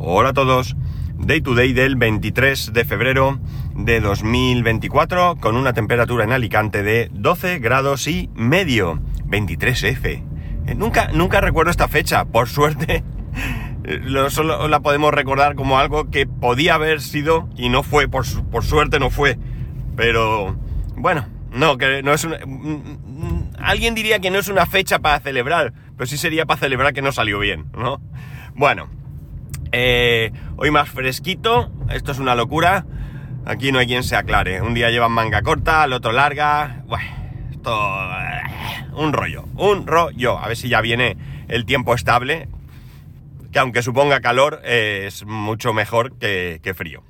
Hola a todos. Day to day del 23 de febrero de 2024 con una temperatura en Alicante de 12 grados y medio. 23F. Eh, nunca, nunca recuerdo esta fecha. Por suerte, solo la podemos recordar como algo que podía haber sido y no fue. Por, por suerte no fue. Pero bueno, no, que no es una... Mm, mm, alguien diría que no es una fecha para celebrar, pero sí sería para celebrar que no salió bien, ¿no? Bueno, eh, hoy más fresquito, esto es una locura. Aquí no hay quien se aclare. Un día llevan manga corta, al otro larga. Bueno, esto. Eh, un rollo, un rollo. A ver si ya viene el tiempo estable. Que aunque suponga calor, es mucho mejor que, frío.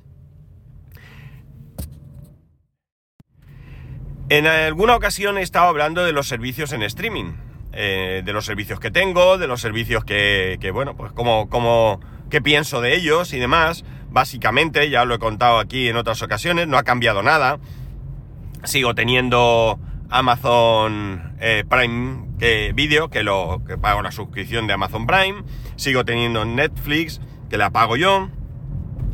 En alguna ocasión he estado hablando de los servicios en streaming. Eh, de los servicios que tengo, de los servicios que, que bueno, pues como, como qué pienso de ellos y demás. Básicamente, ya lo he contado aquí en otras ocasiones, no ha cambiado nada. Sigo teniendo Amazon eh, Prime Video, que lo que pago la suscripción de Amazon Prime. Sigo teniendo Netflix, que la pago yo.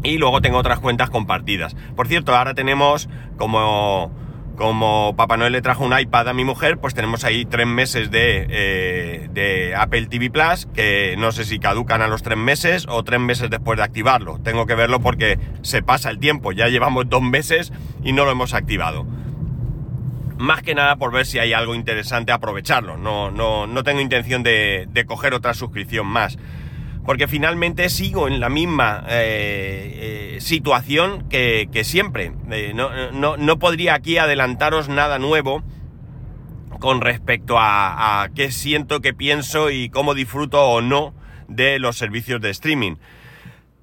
Y luego tengo otras cuentas compartidas. Por cierto, ahora tenemos como como Papá Noel le trajo un iPad a mi mujer, pues tenemos ahí tres meses de, eh, Apple TV Plus, que no sé si caducan a los tres meses o tres meses después de activarlo. Tengo que verlo porque se pasa el tiempo, ya llevamos dos meses y no lo hemos activado. Más que nada por ver si hay algo interesante aprovecharlo. No, no, no tengo intención de coger otra suscripción más porque finalmente sigo en la misma eh, eh, situación que, siempre. Eh, no, podría aquí adelantaros nada nuevo con respecto a, a, qué siento, qué pienso y cómo disfruto o no de los servicios de streaming.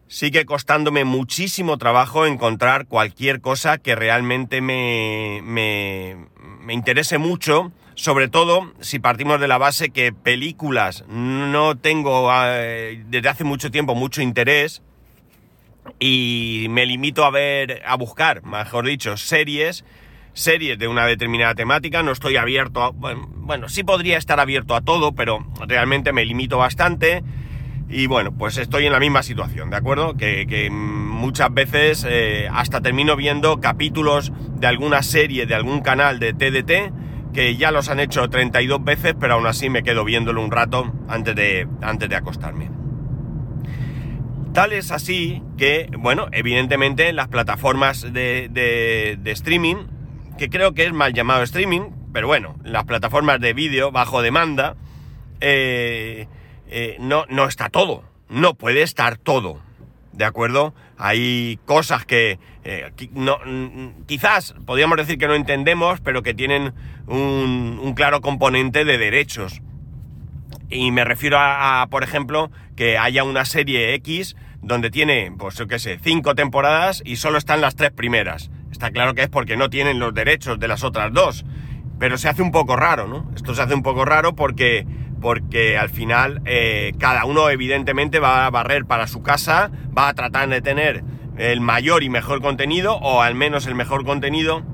Sigue costándome muchísimo trabajo encontrar cualquier cosa que realmente me, me, me interese mucho sobre todo si partimos de la base que películas no tengo eh, desde hace mucho tiempo mucho interés y me limito a ver, a buscar, mejor dicho, series, series de una determinada temática, no estoy abierto a, bueno, sí podría estar abierto a todo, pero realmente me limito bastante y bueno, pues estoy en la misma situación, ¿de acuerdo? Que, muchas veces eh, hasta termino viendo capítulos de alguna serie, de algún canal de TDT, que ya los han hecho 32 veces, pero aún así me quedo viéndolo un rato antes de, antes de acostarme. Tal es así que, bueno, evidentemente las plataformas de, de, streaming, que creo que es mal llamado streaming, pero bueno, las plataformas de vídeo bajo demanda, eh, eh, no, no está todo, no puede estar todo, ¿de acuerdo? Hay cosas que eh, no, quizás podríamos decir que no entendemos, pero que tienen un, claro componente de derechos. Y me refiero a, por ejemplo, que haya una serie X donde tiene, pues yo qué sé, cinco temporadas y solo están las tres primeras. Está claro que es porque no tienen los derechos de las otras dos. Pero se hace un poco raro, ¿no? Esto se hace un poco raro porque, porque al final eh, cada uno evidentemente va a barrer para su casa, va a tratar de tener el mayor y mejor contenido, o al menos el mejor contenido.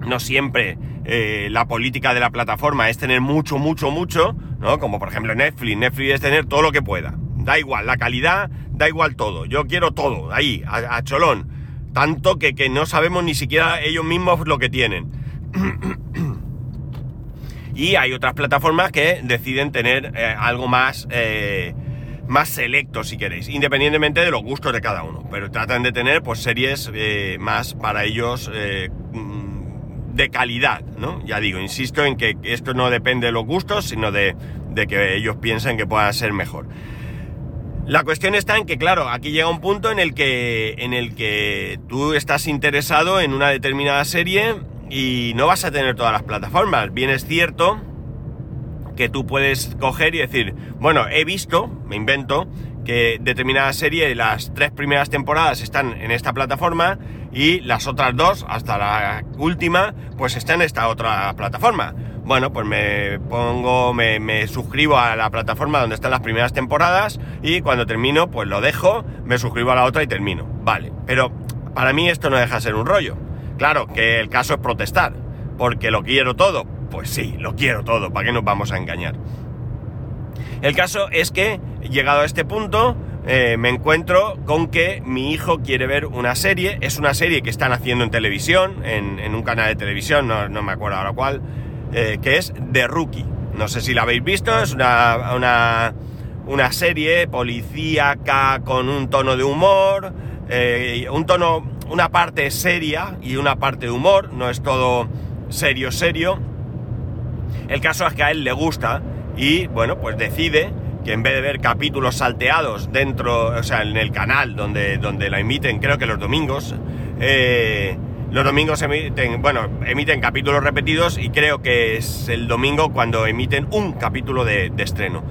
No siempre eh, la política de la plataforma es tener mucho, mucho, mucho, ¿no? Como por ejemplo Netflix. Netflix es tener todo lo que pueda. Da igual, la calidad, da igual todo. Yo quiero todo, ahí, a, cholón. Tanto que, no sabemos ni siquiera ellos mismos lo que tienen. y hay otras plataformas que deciden tener eh, algo más, eh, más selecto, si queréis, independientemente de los gustos de cada uno. Pero tratan de tener pues series más para ellos de calidad, ¿no? Ya digo, insisto en que esto no depende de los gustos, sino de, que ellos piensen que pueda ser mejor. La cuestión está en que, claro, aquí llega un punto en el que, en el que tú estás interesado en una determinada serie y no vas a tener todas las plataformas. Bien es cierto que tú puedes coger y decir, bueno, he visto, me invento, que determinada serie, las tres primeras temporadas están en esta plataforma y las otras dos, hasta la última, pues están en esta otra plataforma. Bueno, pues me pongo, me, suscribo a la plataforma donde están las primeras temporadas y cuando termino, pues lo dejo, me suscribo a la otra y termino. Vale, pero para mí esto no deja de ser un rollo. Claro que el caso es protestar, porque lo quiero todo. Pues sí, lo quiero todo, ¿para qué nos vamos a engañar? El caso es que, llegado a este punto, eh, me encuentro con que mi hijo quiere ver una serie, es una serie que están haciendo en televisión, en, un canal de televisión, no, me acuerdo ahora cuál, eh, que es The Rookie. No sé si la habéis visto, es una, una, serie policíaca con un tono de humor, eh, un tono, una parte seria y una parte de humor, no es todo serio, serio. El caso es que a él le gusta y, bueno, pues decide que en vez de ver capítulos salteados dentro, o sea, en el canal donde, donde la emiten, creo que los domingos, eh, los domingos emiten, bueno, emiten capítulos repetidos y creo que es el domingo cuando emiten un capítulo de, estreno.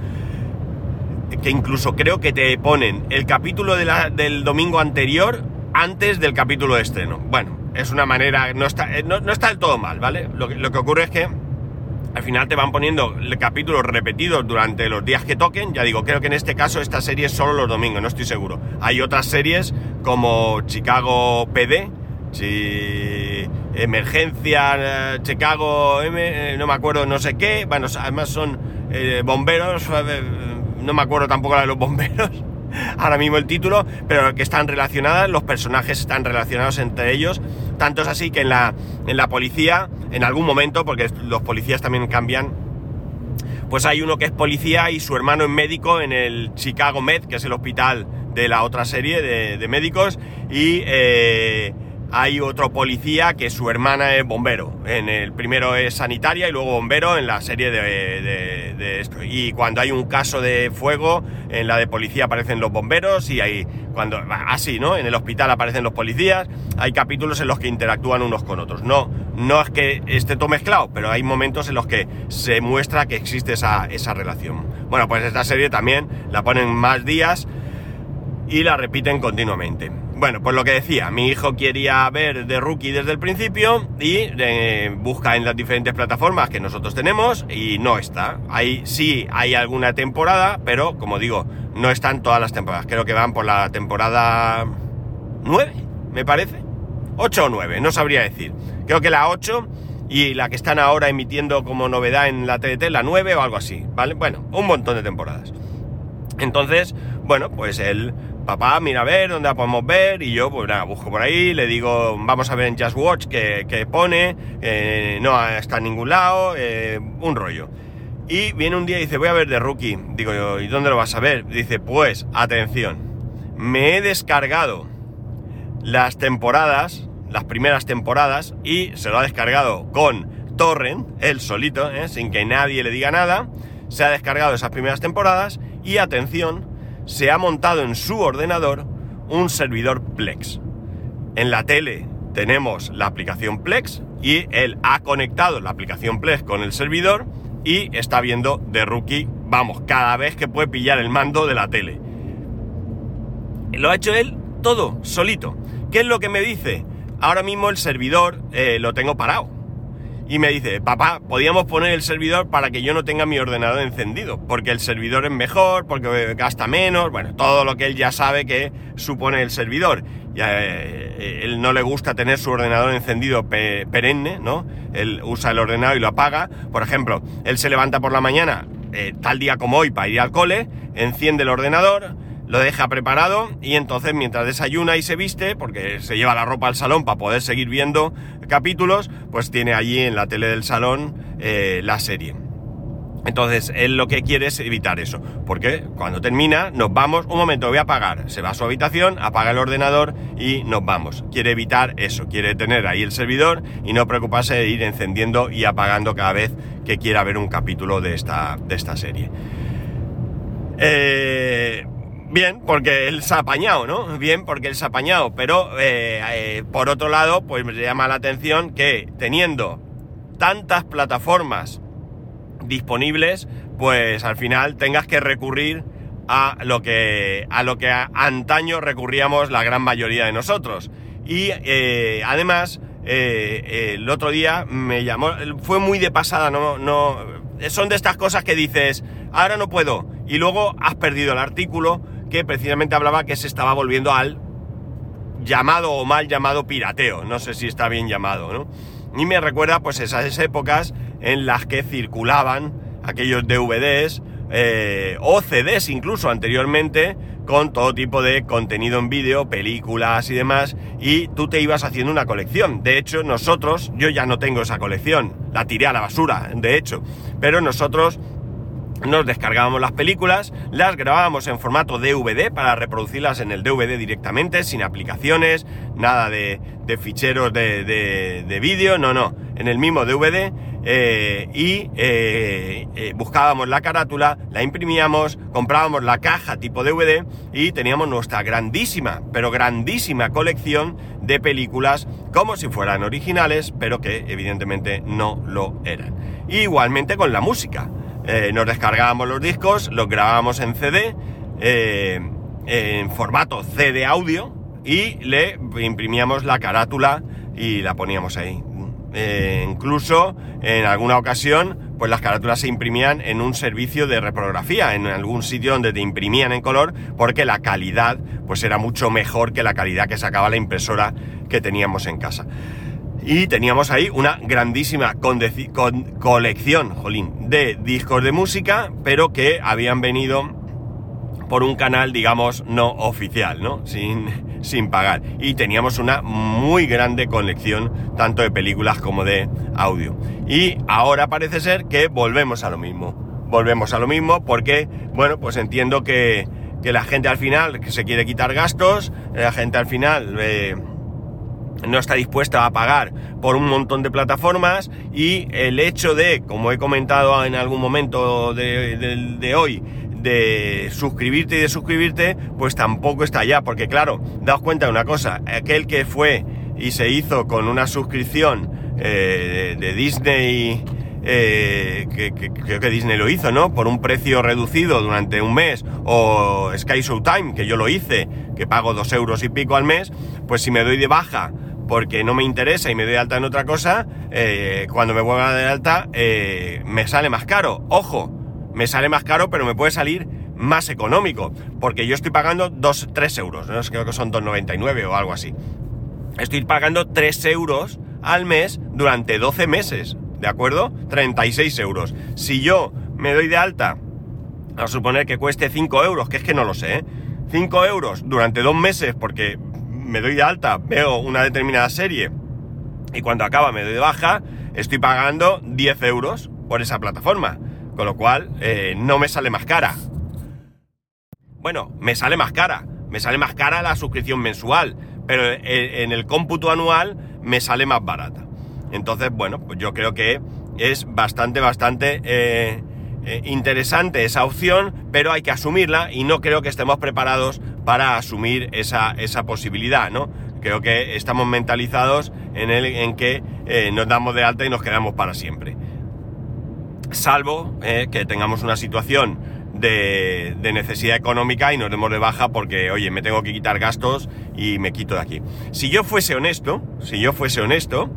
Que incluso creo que te ponen el capítulo del domingo anterior antes del capítulo de estreno. Bueno, es una manera, no está, no, está del todo mal, ¿vale? Lo, lo que ocurre es que al final te van poniendo capítulos repetidos durante los días que toquen. Ya digo, creo que en este caso esta serie es solo los domingos, no estoy seguro. Hay otras series como Chicago PD, Emergencia, eh, Chicago M, eh, no me acuerdo, no sé qué. Bueno, además son eh, bomberos, no me acuerdo tampoco la de los bomberos. Ahora mismo el título, pero que están relacionadas, los personajes están relacionados entre ellos. Tanto es así que en la, en la policía en algún momento, porque los policías también cambian, pues hay uno que es policía y su hermano es médico en el Chicago Med, que es el hospital de la otra serie de, médicos, y eh, hay otro policía que su hermana es bombero. En el primero es sanitaria y luego bombero en la serie de, esto. Y cuando hay un caso de fuego, en la de policía aparecen los bomberos y hay cuando así, ¿no? En el hospital aparecen los policías. Hay capítulos en los que interactúan unos con otros. No, no es que esté todo mezclado, pero hay momentos en los que se muestra que existe esa, esa relación. Bueno, pues esta serie también la ponen más días y la repiten continuamente. Bueno, pues lo que decía, mi hijo quería ver The Rookie desde el principio y eh, busca en las diferentes plataformas que nosotros tenemos y no está. Ahí sí hay alguna temporada, pero como digo, no están todas las temporadas. Creo que van por la temporada 9, me parece. 8 o 9, no sabría decir. Creo que la 8 y la que están ahora emitiendo como novedad en la TDT, la 9 o algo así, ¿vale? Bueno, un montón de temporadas. Entonces, bueno, pues él papá, mira a ver dónde la podemos ver, y yo, pues nada, busco por ahí, le digo, vamos a ver en Just Watch que, pone, eh, no está en ningún lado, eh, un rollo. Y viene un día y dice, voy a ver de Rookie. Digo yo, ¿y dónde lo vas a ver? Dice, pues, atención, me he descargado las temporadas, las primeras temporadas, y se lo ha descargado con Torrent, él solito, ¿eh? sin que nadie le diga nada, se ha descargado esas primeras temporadas, y atención, se ha montado en su ordenador un servidor Plex. En la tele tenemos la aplicación Plex y él ha conectado la aplicación Plex con el servidor y está viendo de Rookie, vamos, cada vez que puede pillar el mando de la tele. Lo ha hecho él todo, solito. ¿Qué es lo que me dice? Ahora mismo el servidor eh, lo tengo parado y me dice, papá, podíamos poner el servidor para que yo no tenga mi ordenador encendido, porque el servidor es mejor, porque gasta menos, bueno, todo lo que él ya sabe que supone el servidor. Ya, eh, él no le gusta tener su ordenador encendido perenne, ¿no? Él usa el ordenador y lo apaga. Por ejemplo, él se levanta por la mañana, eh, tal día como hoy, para ir al cole, enciende el ordenador, lo deja preparado y entonces mientras desayuna y se viste, porque se lleva la ropa al salón para poder seguir viendo capítulos, pues tiene allí en la tele del salón eh, la serie. Entonces, él lo que quiere es evitar eso, porque cuando termina, nos vamos, un momento, voy a apagar, se va a su habitación, apaga el ordenador y nos vamos. Quiere evitar eso, quiere tener ahí el servidor y no preocuparse de ir encendiendo y apagando cada vez que quiera ver un capítulo de esta, de esta serie. Eh, Bien, porque él se ha apañado, ¿no? Bien, porque él se ha apañado. Pero, eh, eh, por otro lado, pues me llama la atención que teniendo tantas plataformas disponibles, pues al final tengas que recurrir a lo que, a lo que antaño recurríamos la gran mayoría de nosotros. Y eh, además, el otro día me llamó, fue muy de pasada, no, no, son de estas cosas que dices, ahora no puedo, y luego has perdido el artículo que precisamente hablaba que se estaba volviendo al llamado o mal llamado pirateo. No sé si está bien llamado, ¿no? Y me recuerda pues esas épocas en las que circulaban aquellos DVDs eh, o CDs incluso anteriormente con todo tipo de contenido en vídeo, películas y demás, y tú te ibas haciendo una colección. De hecho, nosotros, yo ya no tengo esa colección, la tiré a la basura, de hecho, pero nosotros nos descargábamos las películas, las grabábamos en formato DVD para reproducirlas en el DVD directamente, sin aplicaciones, nada de, ficheros de, vídeo, no, no, en el mismo DVD eh, y eh, eh, buscábamos la carátula, la imprimíamos, comprábamos la caja tipo DVD y teníamos nuestra grandísima, pero grandísima colección de películas como si fueran originales, pero que evidentemente no lo eran. igualmente con la música. Eh, nos descargábamos los discos, los grabábamos en CD, eh, en formato CD audio, y le imprimíamos la carátula y la poníamos ahí. Eh, incluso en alguna ocasión, pues las carátulas se imprimían en un servicio de reprografía, en algún sitio donde te imprimían en color, porque la calidad, pues era mucho mejor que la calidad que sacaba la impresora que teníamos en casa. Y teníamos ahí una grandísima colección, jolín, de discos de música, pero que habían venido por un canal, digamos, no oficial, ¿no? Sin, sin pagar. Y teníamos una muy grande colección, tanto de películas como de audio. Y ahora parece ser que volvemos a lo mismo. Volvemos a lo mismo porque, bueno, pues entiendo que, que la gente al final que se quiere quitar gastos, la gente al final... Eh, no está dispuesta a pagar por un montón de plataformas y el hecho de, como he comentado en algún momento de, hoy, de suscribirte y de suscribirte, pues tampoco está ya, porque claro, daos cuenta de una cosa, aquel que fue y se hizo con una suscripción eh, de, Disney, eh, que, creo que Disney lo hizo, ¿no? Por un precio reducido durante un mes, o Sky Showtime, que yo lo hice, que pago dos euros y pico al mes, pues si me doy de baja porque no me interesa y me doy alta en otra cosa, eh, cuando me vuelva de alta eh, me sale más caro. Ojo, me sale más caro, pero me puede salir más económico, porque yo estoy pagando 2, 3 euros, ¿no? creo que son 2,99 o algo así. Estoy pagando 3 euros al mes durante 12 meses, ¿de acuerdo? 36 euros. Si yo me doy de alta, a suponer que cueste 5 euros, que es que no lo sé, ¿eh? 5 euros durante dos meses porque me doy de alta, veo una determinada serie y cuando acaba me doy de baja, estoy pagando 10 euros por esa plataforma. Con lo cual, eh, no me sale más cara. Bueno, me sale más cara. Me sale más cara la suscripción mensual. Pero en el cómputo anual me sale más barata. Entonces, bueno, pues yo creo que es bastante, bastante eh, eh, interesante esa opción, pero hay que asumirla y no creo que estemos preparados para asumir esa, esa posibilidad, ¿no? Creo que estamos mentalizados en, el, en que eh, nos damos de alta y nos quedamos para siempre. Salvo eh, que tengamos una situación de, de, necesidad económica y nos demos de baja porque, oye, me tengo que quitar gastos y me quito de aquí. Si yo fuese honesto, si yo fuese honesto,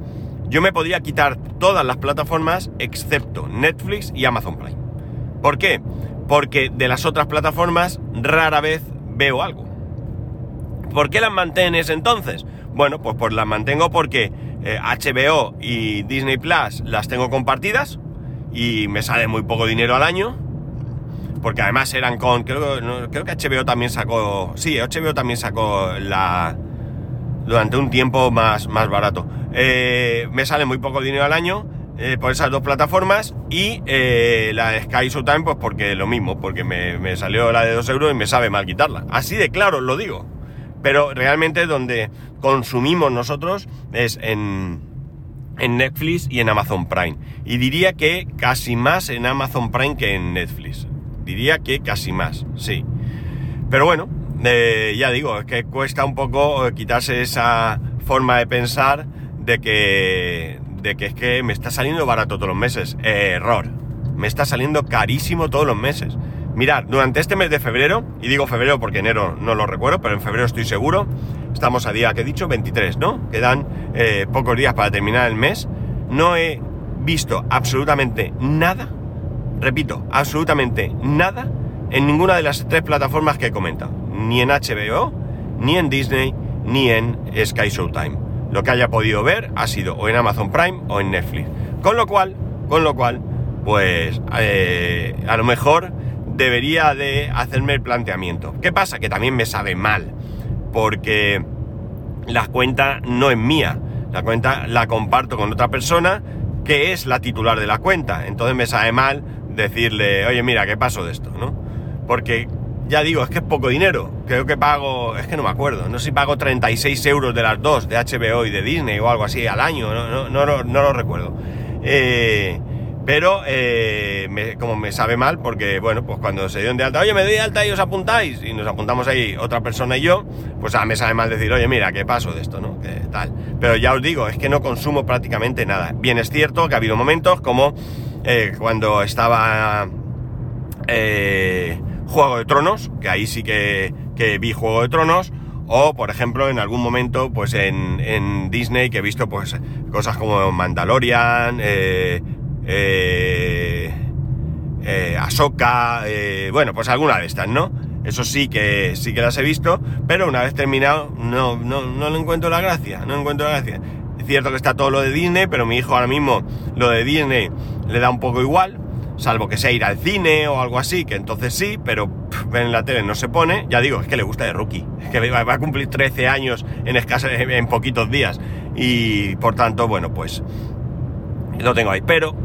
yo me podría quitar todas las plataformas excepto Netflix y Amazon Prime. ¿Por qué? Porque de las otras plataformas rara vez veo algo. ¿Por qué las mantienes entonces? Bueno, pues, pues las mantengo porque HBO eh, y Disney Plus las tengo compartidas y me sale muy poco dinero al año. Porque además eran con. Creo, creo que HBO también sacó. Sí, HBO también sacó la. Durante un tiempo más, más barato. Eh, me sale muy poco dinero al año eh, por esas dos plataformas y eh, la de Sky Showtime pues porque lo mismo, porque me, salió la de 2 euros y me sabe mal quitarla. Así de claro lo digo. Pero realmente donde consumimos nosotros es en, en Netflix y en Amazon Prime. Y diría que casi más en Amazon Prime que en Netflix. Diría que casi más, sí. Pero bueno, eh, ya digo, es que cuesta un poco quitarse esa forma de pensar de que, de que es que me está saliendo barato todos los meses. error. Me está saliendo carísimo todos los meses. Mirad, durante este mes de febrero, y digo febrero porque enero no lo recuerdo, pero en febrero estoy seguro, estamos a día que he dicho, 23, ¿no? Quedan eh, pocos días para terminar el mes. No he visto absolutamente nada, repito, absolutamente nada en ninguna de las tres plataformas que he comentado. Ni en HBO, ni en Disney, ni en Sky Showtime lo que haya podido ver ha sido o en Amazon Prime o en Netflix. Con lo cual, con lo cual, pues eh, a lo mejor debería de hacerme el planteamiento. ¿Qué pasa? Que también me sabe mal, porque la cuenta no es mía, la cuenta la comparto con otra persona que es la titular de la cuenta. Entonces me sabe mal decirle, oye, mira, ¿qué pasó de esto? ¿no? Porque ya digo, es que es poco dinero. Creo que pago, es que no me acuerdo, no sé si pago 36 euros de las dos, de HBO y de Disney o algo así al año, no, no, no, no lo recuerdo. Eh, pero eh, como me sabe mal, porque bueno, pues cuando se dio de alta, oye, me doy de alta y os apuntáis, y nos apuntamos ahí otra persona y yo, pues a me sabe mal decir, oye, mira, ¿qué paso de esto, no? ¿Qué tal? Pero ya os digo, es que no consumo prácticamente nada. Bien es cierto que ha habido momentos como eh, cuando estaba Juego de Tronos, que ahí sí que, que, vi Juego de Tronos, o por ejemplo en algún momento pues en, en Disney que he visto pues cosas como Mandalorian, eh, eh, eh, Ahsoka, eh, bueno, pues alguna de estas, ¿no? Eso sí que sí que las he visto, pero una vez terminado no, no, no le encuentro la gracia, no encuentro la gracia. Es cierto que está todo lo de Disney, pero mi hijo ahora mismo lo de Disney le da un poco igual, salvo que sea ir al cine o algo así, que entonces sí, pero ven en la tele no se pone. Ya digo, es que le gusta de rookie, que va, a cumplir 13 años en, en poquitos días y por tanto, bueno, pues lo tengo ahí. Pero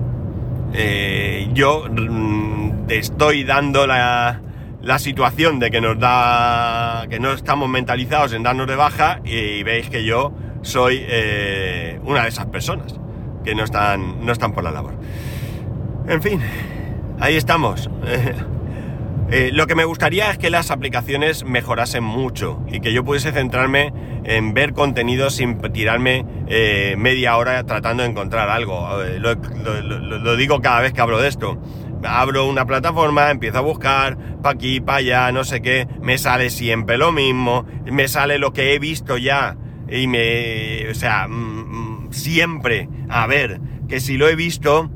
eh, yo mm, estoy dando la, la, situación de que nos da. que no estamos mentalizados en darnos de baja y veis que yo soy eh, una de esas personas que no están, no están por la labor. En fin, ahí estamos. Eh, lo que me gustaría es que las aplicaciones mejorasen mucho y que yo pudiese centrarme en ver contenido sin tirarme eh, media hora tratando de encontrar algo. Lo, lo, digo cada vez que hablo de esto. Abro una plataforma, empiezo a buscar, pa' aquí, pa' allá, no sé qué, me sale siempre lo mismo, me sale lo que he visto ya y me... o sea, mm, mm, siempre, a ver, que si lo he visto,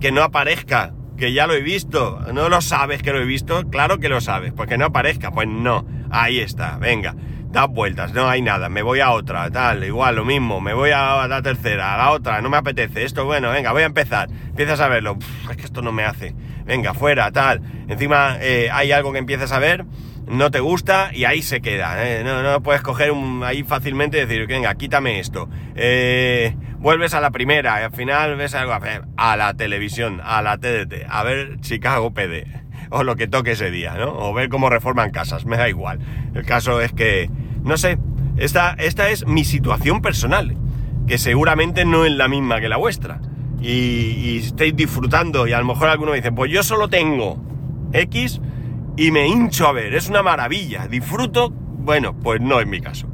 que no aparezca que ya lo he visto. ¿No lo sabes que lo he visto? Claro que lo sabes, porque no aparezca. Pues no, ahí está, venga, da vueltas, no hay nada, me voy a otra, tal, igual, lo mismo, me voy a la tercera, a la otra, no me apetece, esto, bueno, venga, voy a empezar, empiezas a verlo, es que esto no me hace, venga, fuera, tal, encima eh, hay algo que empiezas a ver no te gusta y ahí se queda. ¿eh? No, puedes coger un, ahí fácilmente y decir, venga, quítame esto. Eh, vuelves a la primera y al final ves algo a la televisión, a la TDT, a ver Chicago PD o lo que toque ese día, ¿no? O ver cómo reforman casas, me da igual. El caso es que, no sé, esta, esta es mi situación personal, que seguramente no es la misma que la vuestra. Y, y estáis disfrutando y a lo mejor alguno me dice, pues yo solo tengo X y me hincho a ver, es una maravilla, disfruto, bueno, pues no es mi caso.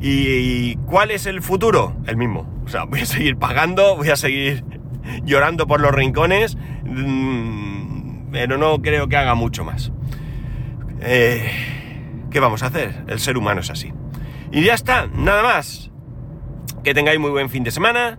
¿Y cuál es el futuro? El mismo. O sea, voy a seguir pagando, voy a seguir llorando por los rincones, mm, pero no creo que haga mucho más. Eh, ¿Qué vamos a hacer? El ser humano es así. Y ya está, nada más. Que tengáis muy buen fin de semana